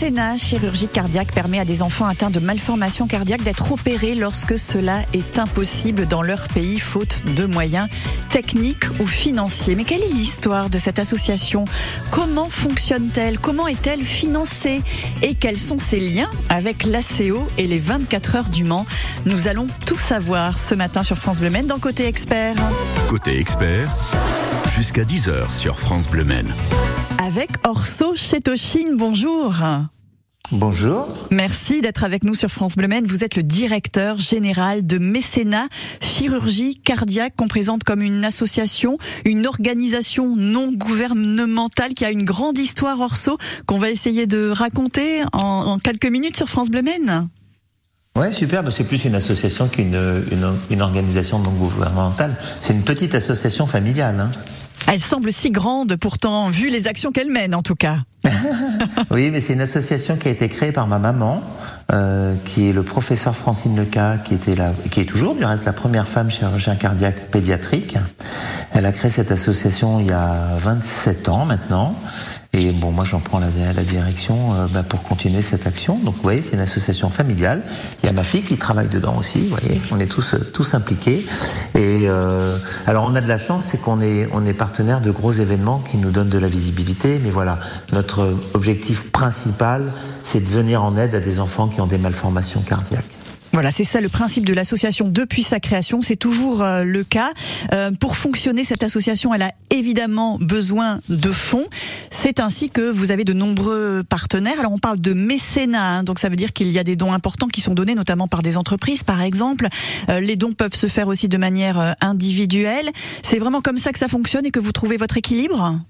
mécénat chirurgie cardiaque permet à des enfants atteints de malformations cardiaques d'être opérés lorsque cela est impossible dans leur pays faute de moyens techniques ou financiers. Mais quelle est l'histoire de cette association? Comment fonctionne-t-elle? Comment est-elle financée? Et quels sont ses liens avec l'ACO et les 24 heures du Mans? Nous allons tout savoir ce matin sur France Bleu Maine dans Côté Expert. Côté Expert, jusqu'à 10h sur France Bleu Maine avec Orso Chetoshin. Bonjour. Bonjour. Merci d'être avec nous sur France Bleu Maine. Vous êtes le directeur général de Mécénat Chirurgie Cardiaque qu'on présente comme une association, une organisation non gouvernementale qui a une grande histoire Orso qu'on va essayer de raconter en, quelques minutes sur France Bleu Maine. Ouais, super. C'est plus une association qu'une une, organisation non gouvernementale. C'est une petite association familiale. Hein. Elle semble si grande pourtant, vu les actions qu'elle mène en tout cas. oui, mais c'est une association qui a été créée par ma maman, euh, qui est le professeur Francine Leca, qui était là, qui est toujours du reste la première femme chirurgien cardiaque pédiatrique. Elle a créé cette association il y a 27 ans maintenant. Et bon, moi j'en prends la, la direction euh, bah, pour continuer cette action. Donc vous voyez, c'est une association familiale. Il y a ma fille qui travaille dedans aussi. Vous voyez, on est tous tous impliqués. Et euh, alors on a de la chance, c'est qu'on est on est partenaire de gros événements qui nous donnent de la visibilité. Mais voilà, notre objectif principal, c'est de venir en aide à des enfants qui ont des malformations cardiaques. Voilà, c'est ça le principe de l'association depuis sa création. C'est toujours euh, le cas. Euh, pour fonctionner, cette association, elle a évidemment besoin de fonds. C'est ainsi que vous avez de nombreux partenaires. Alors on parle de mécénat, hein, donc ça veut dire qu'il y a des dons importants qui sont donnés, notamment par des entreprises, par exemple. Euh, les dons peuvent se faire aussi de manière individuelle. C'est vraiment comme ça que ça fonctionne et que vous trouvez votre équilibre?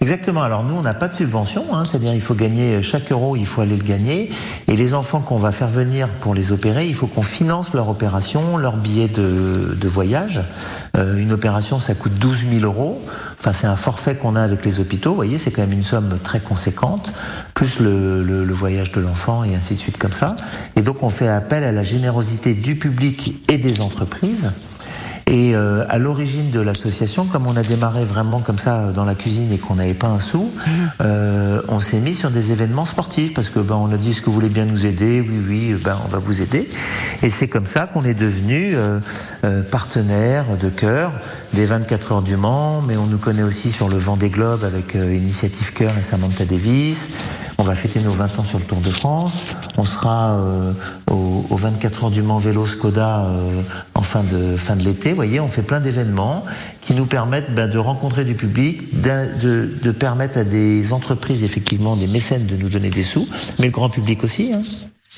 Exactement. Alors nous, on n'a pas de subvention, hein, c'est-à-dire il faut gagner chaque euro, il faut aller le gagner. Et les enfants qu'on va faire venir pour les opérer, il faut qu'on finance leur opération, leur billet de, voyage. Euh, une opération, ça coûte 12 000 euros. Enfin, c'est un forfait qu'on a avec les hôpitaux. Vous voyez, c'est quand même une somme très conséquente, plus le, le voyage de l'enfant et ainsi de suite comme ça. Et donc, on fait appel à la générosité du public et des entreprises. Et euh, à l'origine de l'association, comme on a démarré vraiment comme ça euh, dans la cuisine et qu'on n'avait pas un sou, mhm. euh, on s'est mis sur des événements sportifs parce que ben on a dit est-ce que vous voulez bien nous aider? Oui, oui, ben on va vous aider. Et c'est comme ça qu'on est devenu partenaire de cœur des 24 heures du Mans, mais on nous connaît aussi sur le vent des globes avec Initiative Cœur et Samantha Davis. On va fêter nos 20 ans sur le Tour de France. On sera euh, aux, 24 heures du Mans Vélo Skoda euh, en fin de, l'été. Vous voyez, on fait plein d'événements qui nous permettent ben, de rencontrer du public, de, de, permettre à des entreprises, effectivement, des mécènes de nous donner des sous, mais le grand public aussi. Hein.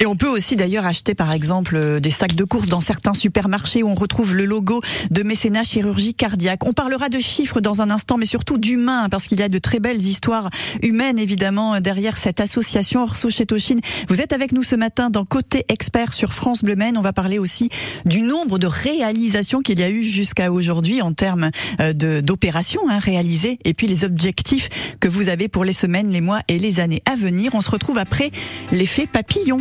Et on peut aussi d'ailleurs acheter par exemple euh, des sacs de course dans certains supermarchés où on retrouve le logo de mécénat chirurgie cardiaque. On parlera de chiffres dans un instant, mais surtout d'humains, parce qu'il y a de très belles histoires humaines évidemment derrière cette association Orso Chetoshin. Vous êtes avec nous ce matin dans Côté Expert sur France Bleu Maine. On va parler aussi du nombre de réalisations qu'il y a eu jusqu'à aujourd'hui en termes euh, d'opérations hein, réalisées et puis les objectifs que vous avez pour les semaines, les mois et les années à venir. On se retrouve après l'effet papillon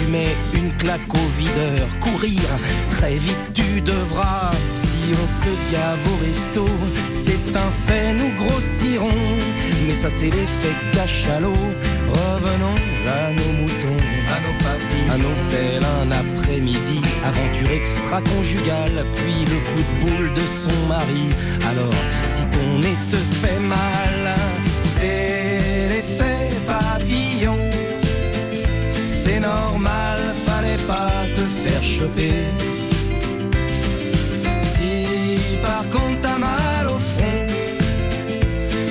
tu mets une claque au videur, courir, très vite tu devras. Si on se gave au resto, c'est un fait, nous grossirons. Mais ça c'est l'effet cachalot Revenons à nos moutons, à nos papilles, à nos tels un après-midi, aventure extra-conjugale, puis le coup de boule de son mari. Alors, si ton nez te fait mal, Si par contre t'as mal au front,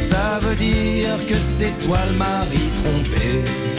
ça veut dire que c'est toi le mari trompé.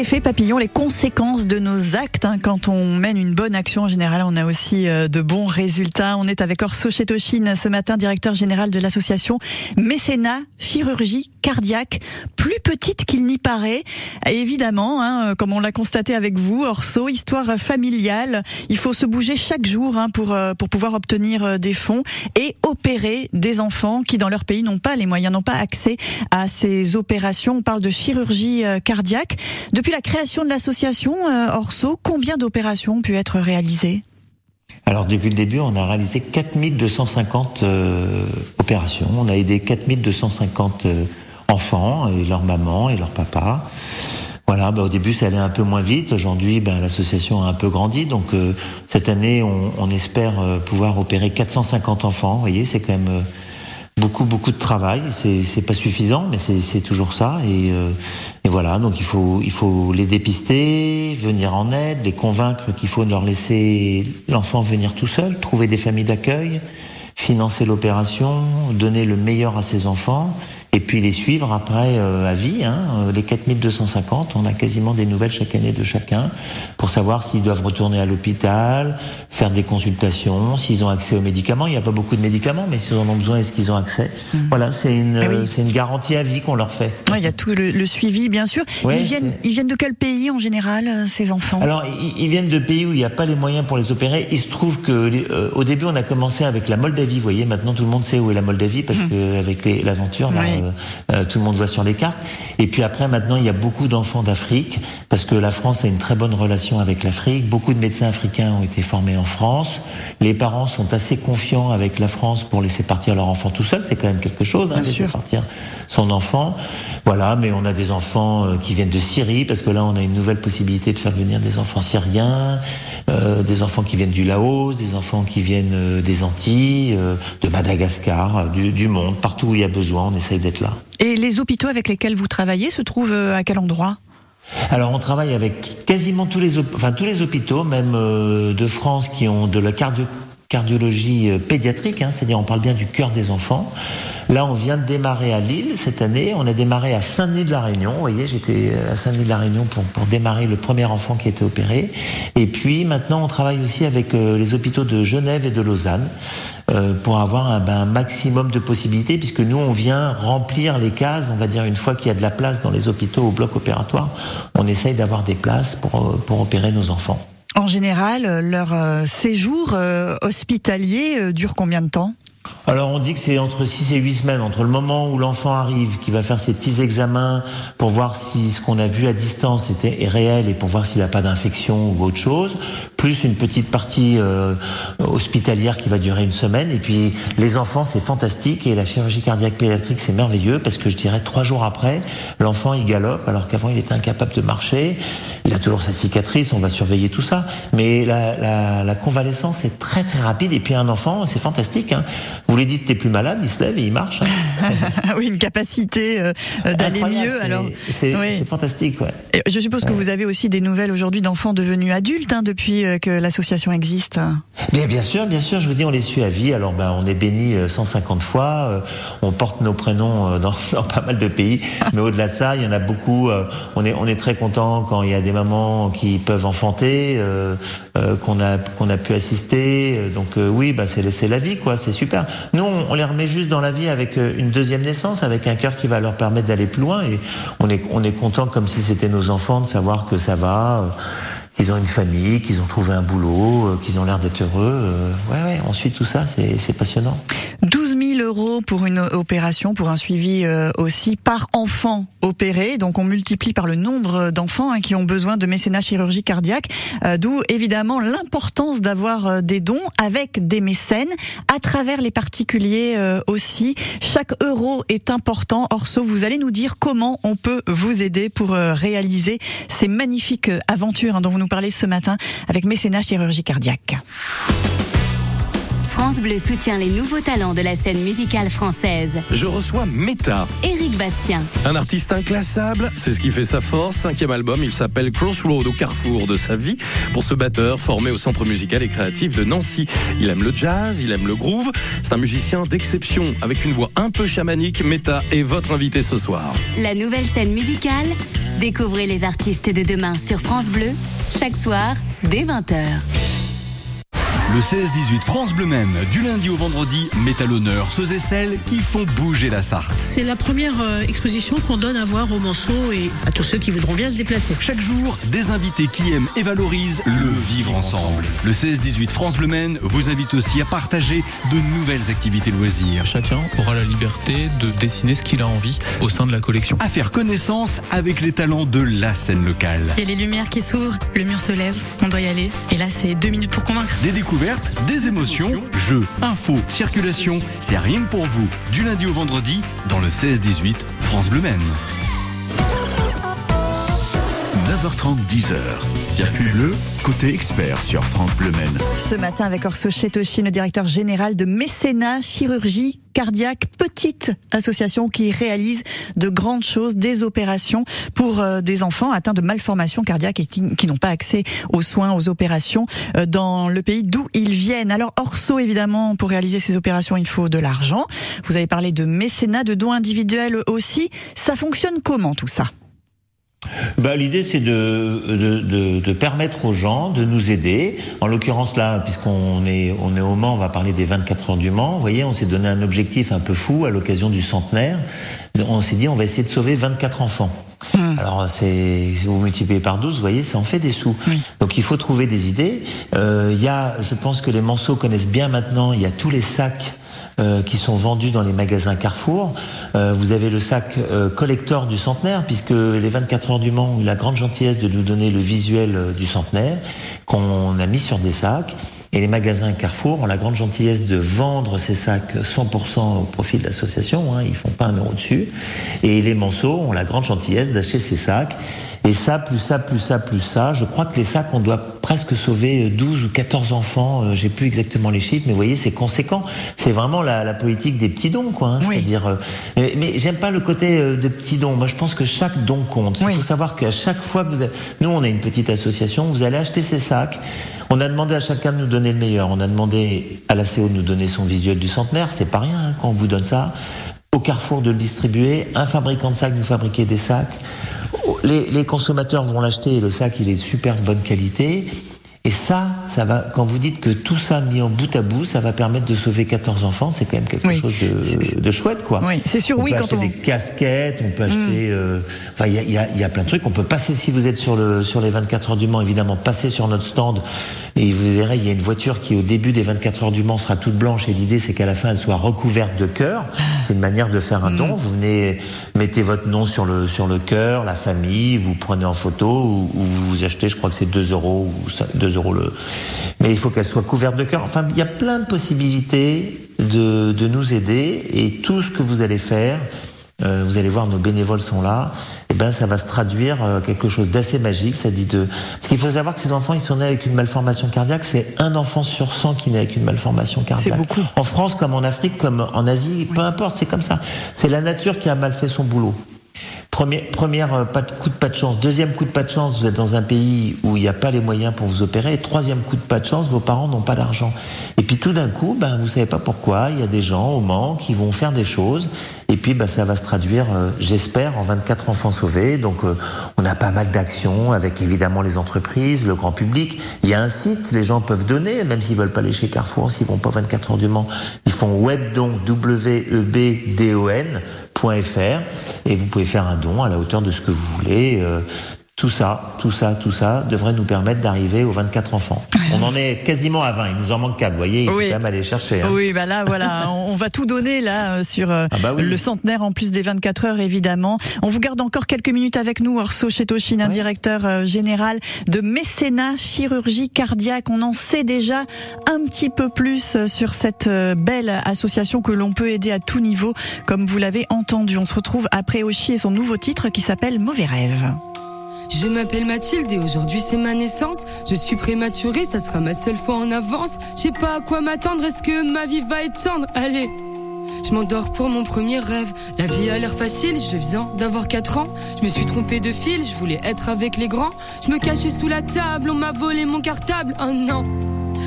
l'effet papillon, les conséquences de nos actes. hein. Quand on mène une bonne action, en général, on a aussi euh, de bons résultats. On est avec Orso Chetoshin ce matin, directeur général de l'association Mécénat Chirurgie Cardiaque, plus petite qu'il n'y paraît. Et évidemment, hein, comme on l'a constaté avec vous, Orso, histoire familiale. Il faut se bouger chaque jour hein, pour euh, pour pouvoir obtenir euh, des fonds et opérer des enfants qui, dans leur pays, n'ont pas les moyens, n'ont pas accès à ces opérations. On parle de chirurgie euh, cardiaque. Depuis la création de l'association euh, Orso, combien d'opérations ont pu être réalisées? Alors depuis le début, on a réalisé 4250 euh, opérations. On a aidé 4250 euh, enfants et leurs mamans et leurs papas. Voilà, bah, au début ça allait un peu moins vite. Aujourd'hui, ben, l'association a un peu grandi. Donc euh, cette année, on, on espère euh, pouvoir opérer 450 enfants. Vous voyez, c'est quand même beaucoup beaucoup de travail. C'est pas suffisant, mais c'est toujours ça. Et, euh, et voilà, donc il faut il faut les dépister, venir en aide, les convaincre qu'il faut leur laisser l'enfant venir tout seul, trouver des familles d'accueil, financer l'opération, donner le meilleur à ses enfants. Et puis les suivre après euh, à vie, hein, Euh, les 4250, on a quasiment des nouvelles chaque année de chacun pour savoir s'ils doivent retourner à l'hôpital, faire des consultations, s'ils ont accès aux médicaments. Il n'y a pas beaucoup de médicaments, mais s'ils en ont besoin, est-ce qu'ils ont accès Voilà, c'est une, Ah oui. euh, c'est une garantie à vie qu'on leur fait. Ouais, Il y a tout le, le suivi, bien sûr. Ouais, ils viennent c'est- ils viennent de quel pays en général euh, ces enfants? Alors, ils, ils viennent de pays où il n'y a pas les moyens pour les opérer. Il se trouve que euh, au début, on a commencé avec la Moldavie. Vous voyez, maintenant tout le monde sait où est la Moldavie parce que avec les- l'aventure, là, Oui. Euh, euh, tout le monde voit sur les cartes. Et puis après, maintenant, il y a beaucoup d'enfants d'Afrique parce que la France a une très bonne relation avec l'Afrique. Beaucoup de médecins africains ont été formés en France. Les parents sont assez confiants avec la France pour laisser partir leur enfant tout seul. C'est quand même quelque chose, hein, Bien laisser sûr. partir son enfant. Voilà, mais on a des enfants euh, qui viennent de Syrie, parce que là, on a une nouvelle possibilité de faire venir des enfants syriens, euh, des enfants qui viennent du Laos, des enfants qui viennent euh, des Antilles, euh, de Madagascar, euh, du, du monde, partout où il y a besoin, on essaye d'être là. Et les hôpitaux avec lesquels vous travaillez se trouvent à quel endroit? Alors, on travaille avec quasiment tous les, enfin, tous les hôpitaux, même euh, de France, qui ont de la cardio cardiologie pédiatrique, hein, c'est-à-dire on parle bien du cœur des enfants. Là, on vient de démarrer à Lille cette année. On a démarré à Saint-Denis de la Réunion. Vous voyez, j'étais à Saint-Denis de la Réunion pour, démarrer le premier enfant qui a été opéré. Et puis maintenant, on travaille aussi avec les hôpitaux de Genève et de Lausanne pour avoir un, ben, un, maximum de possibilités, puisque nous, on vient remplir les cases, on va dire, une fois qu'il y a de la place dans les hôpitaux au bloc opératoire, on essaye d'avoir des places pour opérer nos enfants. En général, leur séjour hospitalier dure combien de temps? Alors on dit que c'est entre 6 et 8 semaines, entre le moment où l'enfant arrive, qui va faire ses petits examens pour voir si ce qu'on a vu à distance était, est réel et pour voir s'il n'a pas d'infection ou autre chose, plus une petite partie euh, hospitalière qui va durer une semaine. Et puis les enfants, c'est fantastique et la chirurgie cardiaque pédiatrique, c'est merveilleux parce que je dirais trois jours après, l'enfant il galope alors qu'avant il était incapable de marcher. Il a toujours sa cicatrice, on va surveiller tout ça. Mais la, convalescence est très très rapide et puis un enfant, c'est fantastique. Hein. Lui dites t'es plus malade, il se lève et il marche. Hein. oui, une capacité euh, d'aller mieux. Alors c'est oui. fantastique. Ouais. Et je suppose que vous avez aussi des nouvelles aujourd'hui d'enfants devenus adultes hein, depuis euh, que l'association existe. Bien, bien sûr, bien sûr. Je vous dis, on les suit à vie. Alors, ben, on est béni 150 fois. Euh, on porte nos prénoms dans, dans pas mal de pays. Mais au-delà de ça, il y en a beaucoup. On est, on est très content quand il y a des mamans qui peuvent enfanter, euh, euh, qu'on a qu'on a pu assister. Donc euh, oui, bah c'est c'est la vie quoi, c'est super. Nous on, les remet juste dans la vie avec une deuxième naissance, avec un cœur qui va leur permettre d'aller plus loin et on est on est content comme si c'était nos enfants de savoir que ça va qu'ils ont une famille, qu'ils ont trouvé un boulot, euh, qu'ils ont l'air d'être heureux. Euh, ouais, ouais, tout ça, c'est passionnant. 12 000 euros pour une opération, pour un suivi euh, aussi par enfant opéré. Donc on multiplie par le nombre d'enfants hein, qui ont besoin de mécénat chirurgie cardiaque. D'où évidemment l'importance d'avoir des dons avec des mécènes à travers les particuliers aussi. Chaque euro est important. Orso, vous allez nous dire comment on peut vous aider pour réaliser ces magnifiques aventures hein, dont vous nous parler ce matin avec Mécénat Chirurgie Cardiaque. France Bleu soutient les nouveaux talents de la scène musicale française. Je reçois Meta. Éric Bastien. Un artiste inclassable, c'est ce qui fait sa force. Cinquième album, il s'appelle Crossroad au carrefour de sa vie. Pour ce batteur formé au Centre musical et créatif de Nancy. Il aime le jazz, il aime le groove. C'est un musicien d'exception avec une voix un peu chamanique. Meta est votre invité ce soir. La nouvelle scène musicale Découvrez les artistes de demain sur France Bleu, chaque soir, dès 20h. Le 16-18 France Bleu même, du lundi au vendredi, met à l'honneur ceux et celles qui font bouger la Sarthe. C'est la première euh, exposition qu'on donne à voir aux Manceaux et à tous ceux qui voudront bien se déplacer. Chaque jour, des invités qui aiment et valorisent le vivre ensemble. Le 16-18 France Bleu Maine vous invite aussi à partager de nouvelles activités loisirs. Chacun aura la liberté de dessiner ce qu'il a envie au sein de la collection. À faire connaissance avec les talents de la scène locale. Il y a les lumières qui s'ouvrent, le mur se lève, on doit y aller. Et là, c'est deux minutes pour convaincre. Des découvertes des émotions, jeux, infos, circulation, c'est rien pour vous. Du lundi au vendredi, dans le 16-18, France Bleu Maine. 9h30, 10h. Circuit bleu, côté expert sur France Bleu. Ce matin avec Orso Chetoshi, le directeur général de Mécénat Chirurgie Cardiaque, petite association qui réalise de grandes choses, des opérations pour euh, des enfants atteints de malformations cardiaques et qui, qui n'ont pas accès aux soins, aux opérations euh, dans le pays d'où ils viennent. Alors Orso, évidemment, pour réaliser ces opérations, il faut de l'argent. Vous avez parlé de mécénat, de dons individuels aussi. Ça fonctionne comment tout ça? Bah, L'idée, c'est de, de, de, de, permettre aux gens de nous aider. En l'occurrence, là, puisqu'on est, on est au Mans, on va parler des 24 heures du Mans. Vous voyez, on s'est donné un objectif un peu fou à l'occasion du centenaire. On s'est dit, on va essayer de sauver 24 enfants. Mmh. Alors, c'est, vous multipliez par 12, vous voyez, ça en fait des sous. Oui. Donc, il faut trouver des idées. Euh, il y a, je pense que les Manceaux connaissent bien maintenant, il y a tous les sacs euh, qui sont vendus dans les magasins Carrefour. Euh, vous avez le sac euh, collector du centenaire, puisque les 24 heures du Mans ont eu la grande gentillesse de nous donner le visuel du centenaire, qu'on a mis sur des sacs. Et les magasins Carrefour ont la grande gentillesse de vendre ces sacs 100% au profit de l'association, hein, ils font pas un euro dessus. Et les Manceaux ont la grande gentillesse d'acheter ces sacs Et ça, plus ça, plus ça, plus ça, je crois que les sacs, on doit presque sauver 12 ou 14 enfants, euh, j'ai plus exactement les chiffres, mais vous voyez, c'est conséquent. C'est vraiment la, la, politique des petits dons, quoi. Hein, C'est-à-dire, euh, mais, j'aime pas le côté euh, de petits dons. Moi, je pense que chaque don compte. Il faut savoir qu'à chaque fois que vous, avez... nous, on est une petite association, vous allez acheter ces sacs. On a demandé à chacun de nous donner le meilleur. On a demandé à la CO de nous donner son visuel du centenaire. C'est pas rien hein, quand on vous donne ça. Au Carrefour de le distribuer. Un fabricant de sacs nous fabriquer des sacs les, consommateurs vont l'acheter et le sac il est de super bonne qualité. Et ça, ça va, quand vous dites que tout ça mis en bout à bout, ça va permettre de sauver 14 enfants, c'est quand même quelque chose de, de, chouette, quoi. Oui, c'est sûr, on oui, peut quand acheter on. des casquettes, on peut acheter, mm. euh, enfin, il y a, y, a, y a, plein de trucs. On peut passer, si vous êtes sur le, sur les 24 heures du Mans, évidemment, passer sur notre stand et vous verrez, il y a une voiture qui, au début des 24 heures du Mans, sera toute blanche et l'idée, c'est qu'à la fin, elle soit recouverte de cœur. C'est une manière de faire un don. Mm. Vous venez, mettez votre nom sur le, sur le cœur, la famille, vous prenez en photo ou, ou vous achetez, je crois que c'est 2 euros ou 2 euros le, mais il faut qu'elle soit couverte de cœur. Enfin, il y a plein de possibilités de, de nous aider et tout ce que vous allez faire, euh, vous allez voir, nos bénévoles sont là. Et eh ben, ça va se traduire euh, quelque chose d'assez magique. Ça dit de. Ce qu'il faut savoir que ces enfants, ils sont nés avec une malformation cardiaque. C'est un enfant sur 100 qui naît avec une malformation cardiaque. C'est beaucoup. En France, comme en Afrique, comme en Asie, peu importe. C'est comme ça. C'est la nature qui a mal fait son boulot. Premier, première euh, pas de, coup de pas de chance. Deuxième coup de pas de chance, vous êtes dans un pays où il n'y a pas les moyens pour vous opérer. Et troisième coup de pas de chance, vos parents n'ont pas d'argent. Et puis tout d'un coup, ben, vous savez pas pourquoi, il y a des gens au Mans qui vont faire des choses. Et puis ben, ça va se traduire, euh, j'espère, en 24 enfants sauvés. Donc euh, on a pas mal d'actions avec évidemment les entreprises, le grand public. Il y a un site, les gens peuvent donner, même s'ils veulent pas aller chez Carrefour, s'ils vont pas 24 heures du Mans. Ils font webdon, W-E-B-D-O-N et vous pouvez faire un don à la hauteur de ce que vous voulez. Euh, tout ça, tout ça, tout ça devrait nous permettre d'arriver aux 24 enfants. On en est quasiment à 20, il nous en manque 4, vous voyez, il faut quand même aller chercher. Hein. Oui, bah là, voilà, on va tout donner là euh, sur euh, ah bah le centenaire en plus des 24 heures, évidemment. On vous garde encore quelques minutes avec nous, Orso Chetoshin, un directeur général de mécénat chirurgie cardiaque. On en sait déjà un petit peu plus sur cette belle association que l'on peut aider à tout niveau, comme vous l'avez entendu. On se retrouve après Oshi et son nouveau titre qui s'appelle Mauvais rêve. Je m'appelle Mathilde et aujourd'hui c'est ma naissance. Je suis prématurée, ça sera ma seule fois en avance. Je sais pas à quoi m'attendre, est-ce que ma vie va être tendre? Allez je m'endors pour mon premier rêve. La vie a l'air facile, je viens d'avoir 4 ans. Je me suis trompée de fil, je voulais être avec les grands. Je me cachais sous la table, on m'a volé mon cartable. Oh non,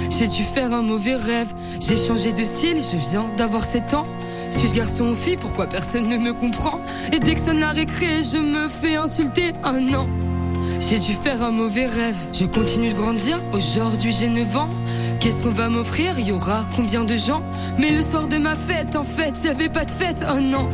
j'ai dû faire un mauvais rêve. J'ai changé de style, je viens d'avoir 7 ans. Suis-je garçon ou fille Pourquoi personne ne me comprend? Et dès que ça n'a récré, je me fais insulter. Oh non. J'ai dû faire un mauvais rêve. Je continue de grandir. Aujourd'hui, j'ai 9 ans. Qu'est-ce qu'on va m'offrir? Y aura combien de gens? Mais le soir de ma fête, en fait, j'avais pas de fête. Oh non.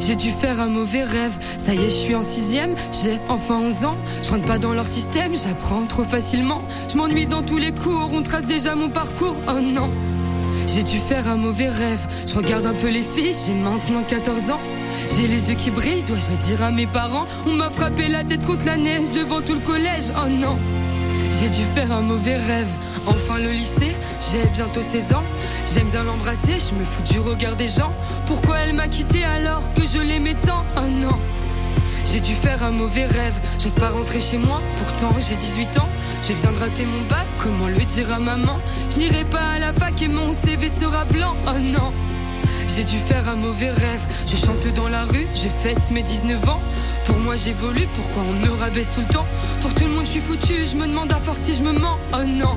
J'ai dû faire un mauvais rêve. Ça y est, je suis en sixième. J'ai enfin 11 ans. Je rentre pas dans leur système. J'apprends trop facilement. Je m'ennuie dans tous les cours. On trace déjà mon parcours. Oh non. J'ai dû faire un mauvais rêve. Je regarde un peu les filles. J'ai maintenant 14 ans. J'ai les yeux qui brillent, dois-je le dire à mes parents? On m'a frappé la tête contre la neige devant tout le collège, oh non J'ai dû faire un mauvais rêve Enfin le lycée, j'ai bientôt 16 ans. J'aime bien l'embrasser, je me fous du regard des gens. Pourquoi elle m'a quitté alors que je l'aimais tant, oh non j'ai dû faire un mauvais rêve, j'ose pas rentrer chez moi, pourtant j'ai 18 ans. Je viens de rater mon bac, comment le dire à maman? Je n'irai pas à la fac et mon CV sera blanc, oh non j'ai dû faire un mauvais rêve. Je chante dans la rue, je fête mes 19 ans. Pour moi j'évolue, pourquoi on me rabaisse tout le temps? Pour tout le monde je suis foutu, je me demande à force si je me mens. Oh non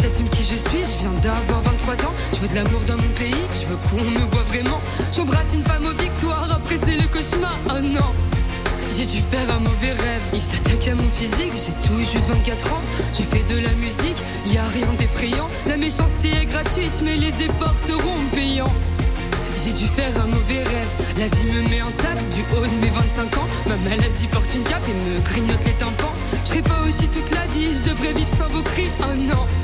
J'assume qui je suis, je viens d'avoir 23 ans. Je veux de l'amour dans mon pays, je veux qu'on me voit vraiment. J'embrasse une femme aux victoires, après c'est le cauchemar. Oh non! J'ai dû faire un mauvais rêve. Il s'attaque à mon physique, j'ai tout juste 24 ans. J'ai fait de la musique, y a rien d'effrayant. La méchanceté est gratuite, mais les efforts seront payants. J'ai dû faire un mauvais rêve. La vie me met en tape du haut de mes 25 ans. Ma maladie porte une cape et me grignote les tympans. Je serai pas aussi toute la vie, je devrais vivre sans vos cris. Oh non!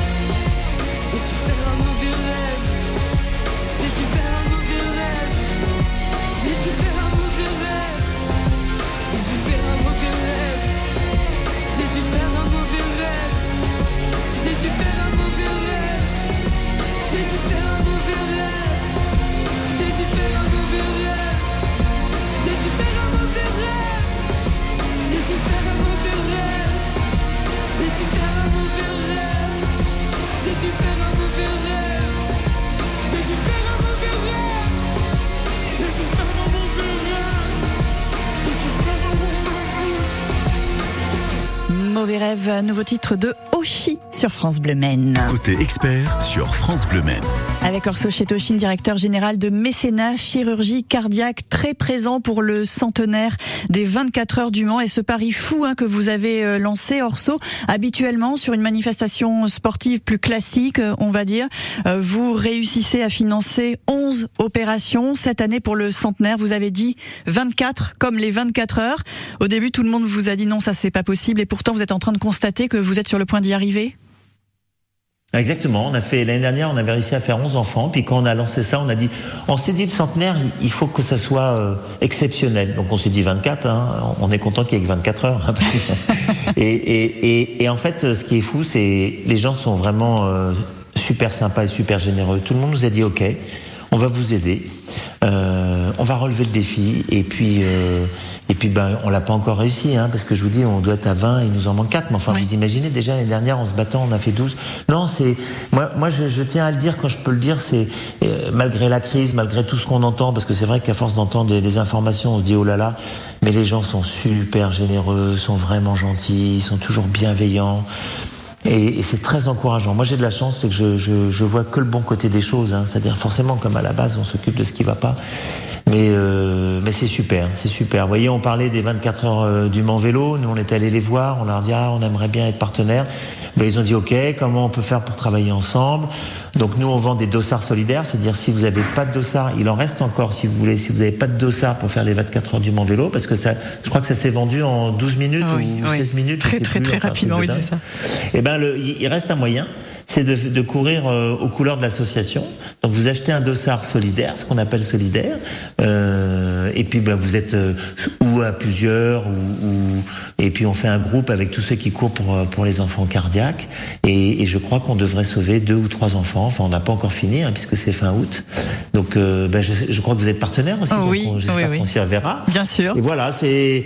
Rêve, nouveau titre de Oshi sur France Bleu Maine. Côté expert sur France Bleu Maine. Avec Orso Chetoshin, directeur général de mécénat chirurgie cardiaque, très présent pour le centenaire des 24 heures du Mans et ce pari fou hein, que vous avez euh, lancé, Orso. Habituellement, sur une manifestation sportive plus classique, euh, on va dire, euh, vous réussissez à financer 11 opérations. Cette année, pour le centenaire, vous avez dit 24, comme les 24 heures. Au début, tout le monde vous a dit non, ça c'est pas possible et pourtant vous êtes en train de constater que vous êtes sur le point d'y arriver. Exactement. On a fait l'année dernière, on avait réussi à faire 11 enfants. Puis quand on a lancé ça, on a dit, on s'est dit le centenaire, il faut que ça soit euh, exceptionnel. Donc on s'est dit 24. Hein, on est content qu'il y ait que 24 heures. hein. et, en fait, ce qui est fou, c'est les gens sont vraiment euh, super sympas et super généreux. Tout le monde nous a dit, ok, on va vous aider, euh, on va relever le défi. Et puis euh, et puis ben on l'a pas encore réussi, hein, parce que je vous dis, on doit être à 20, il nous en manque 4. Mais enfin, vous imaginez déjà l'année dernière, en se battant, on a fait 12. Non, c'est moi, moi je, je tiens à le dire quand je peux le dire, c'est euh, malgré la crise, malgré tout ce qu'on entend, parce que c'est vrai qu'à force d'entendre des, des informations, on se dit oh là là. Mais les gens sont super généreux, sont vraiment gentils, sont toujours bienveillants. Et, et c'est très encourageant. Moi, j'ai de la chance, c'est que je, je, je vois que le bon côté des choses. Hein. C'est-à-dire, forcément, comme à la base, on s'occupe de ce qui va pas. Mais, euh, mais c'est super, c'est super. Vous voyez, on parlait des 24 heures euh, du Mans Vélo. Nous, on est allé les voir. On leur a dit, ah, on aimerait bien être partenaires. Ben, ils ont dit, OK, comment on peut faire pour travailler ensemble? Donc, nous, on vend des dossards solidaires. C'est-à-dire, si vous n'avez pas de dossard, il en reste encore, si vous voulez, si vous n'avez pas de dossard pour faire les 24 heures du Mans Vélo. Parce que ça, je crois que ça s'est vendu en 12 minutes Oui, ou oui. 16 minutes. Très, très, plus, très enfin, rapidement, oui, c'est ça. Eh ben, il il reste un moyen, c'est de, de courir euh, aux couleurs de l'association. Donc, vous achetez un dossard solidaire, ce qu'on appelle solidaire, euh, et puis ben, vous êtes euh, ou à plusieurs, ou, ou- et puis on fait un groupe avec tous ceux qui courent pour euh, pour les enfants cardiaques. Et, et je crois qu'on devrait sauver deux ou trois enfants. Enfin, on n'a pas encore fini, hein, puisque c'est fin août. Donc, euh, ben, je, je crois que vous êtes partenaire aussi. Oh donc oui, on- j'espère oui, oui. qu'on s'y reverra. Bien sûr. Et voilà, c'est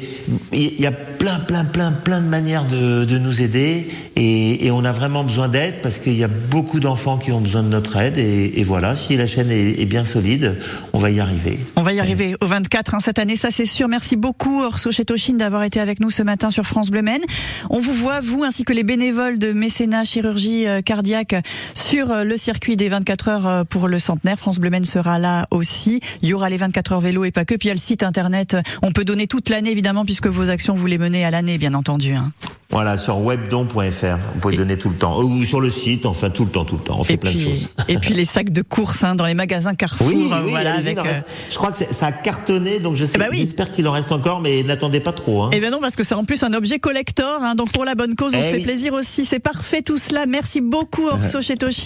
il y a plein, plein, plein, plein de manières de, de nous aider et, et on a vraiment besoin d'aide parce qu'il y a beaucoup d'enfants qui ont besoin de notre aide et, et voilà, si la chaîne est, est bien solide, on va y arriver. On va y arriver au 24 hein, cette année, ça c'est sûr. Merci beaucoup Orso Chetoshin d'avoir été avec nous ce matin sur France Bleu Maine. On vous voit, vous ainsi que les bénévoles de mécénat chirurgie euh, cardiaque sur euh, le circuit des 24 heures euh, pour le centenaire. France Bleu Maine sera là aussi. Il y aura les 24 heures vélo et pas que. Puis il y a le site internet. On peut donner toute l'année évidemment puisque vos actions vous les menez à l'année bien entendu. hein. Voilà, sur webdon.fr, vous pouvez donner tout le temps. Ou sur le site, enfin tout le temps, tout le temps. On fait Et plein de choses. et puis les sacs de course hein, dans les magasins Carrefour. Oui, oui, voilà, avec, euh, reste- je crois que ça a cartonné, donc je sais, Eh ben oui. j'espère qu'il en reste encore, mais n'attendez pas trop. Hein. Eh bien non, parce que c'est en plus un objet collector, hein, donc pour la bonne cause, on Eh se fait plaisir aussi. C'est parfait tout cela. Merci beaucoup Orso Chetoshin.